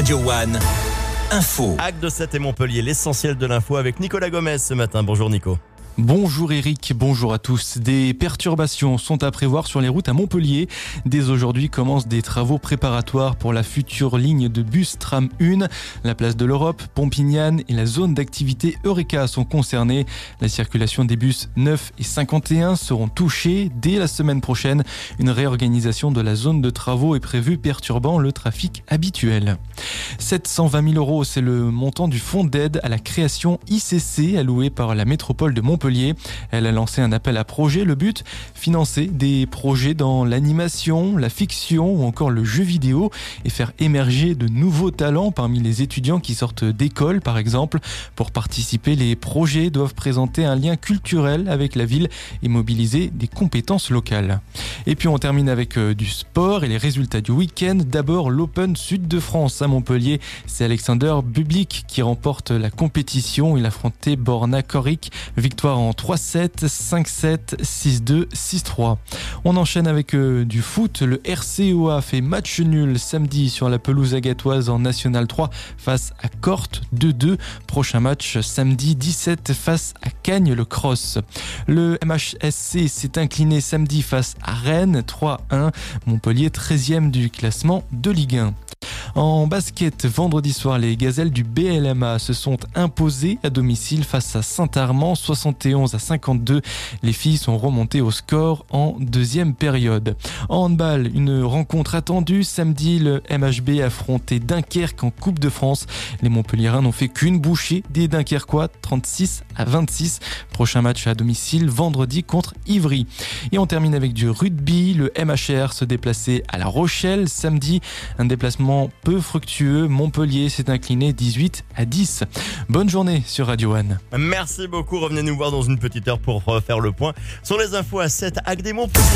Radio One. Info. Acte de 7 et Montpellier, l'essentiel de l'info avec Nicolas Gomez ce matin. Bonjour Nico. Bonjour Eric, bonjour à tous. Des perturbations sont à prévoir sur les routes à Montpellier. Dès aujourd'hui commencent des travaux préparatoires pour la future ligne de bus tram 1. La place de l'Europe, Pompignane et la zone d'activité Eureka sont concernés. La circulation des bus 9 et 51 seront touchées dès la semaine prochaine. Une réorganisation de la zone de travaux est prévue perturbant le trafic habituel. 720 000 euros, c'est le montant du fonds d'aide à la création ICC alloué par la métropole de Montpellier elle a lancé un appel à projet. Le but, financer des projets dans l'animation, la fiction ou encore le jeu vidéo et faire émerger de nouveaux talents parmi les étudiants qui sortent d'école par exemple. Pour participer, les projets doivent présenter un lien culturel avec la ville et mobiliser des compétences locales. Et puis on termine avec euh, du sport et les résultats du week-end. D'abord l'Open Sud de France à Montpellier. C'est Alexander Bublik qui remporte la compétition. Il affrontait Borna Korik. Victoire en 3-7, 5-7, 6-2, 6-3. On enchaîne avec euh, du foot. Le RCOA fait match nul samedi sur la pelouse agatoise en National 3 face à Corte 2-2. Prochain match samedi 17 face à Cagnes le Cross. Le MHSC s'est incliné samedi face à Rennes 3-1. Montpellier 13e du classement de Ligue 1. En basket, vendredi soir, les gazelles du BLMA se sont imposées à domicile face à Saint-Armand, 71 à 52. Les filles sont remontées au score en deuxième période. En handball, une rencontre attendue. Samedi, le MHB affrontait Dunkerque en Coupe de France. Les Montpelliérains n'ont fait qu'une bouchée des Dunkerquois, 36 à 26. Prochain match à domicile vendredi contre Ivry. Et on termine avec du rugby. Le MHR se déplaçait à La Rochelle samedi. Un déplacement peu fructueux. Montpellier s'est incliné 18 à 10. Bonne journée sur Radio One. Merci beaucoup. Revenez nous voir dans une petite heure pour faire le point sur les infos à 7 avec des Montpellier.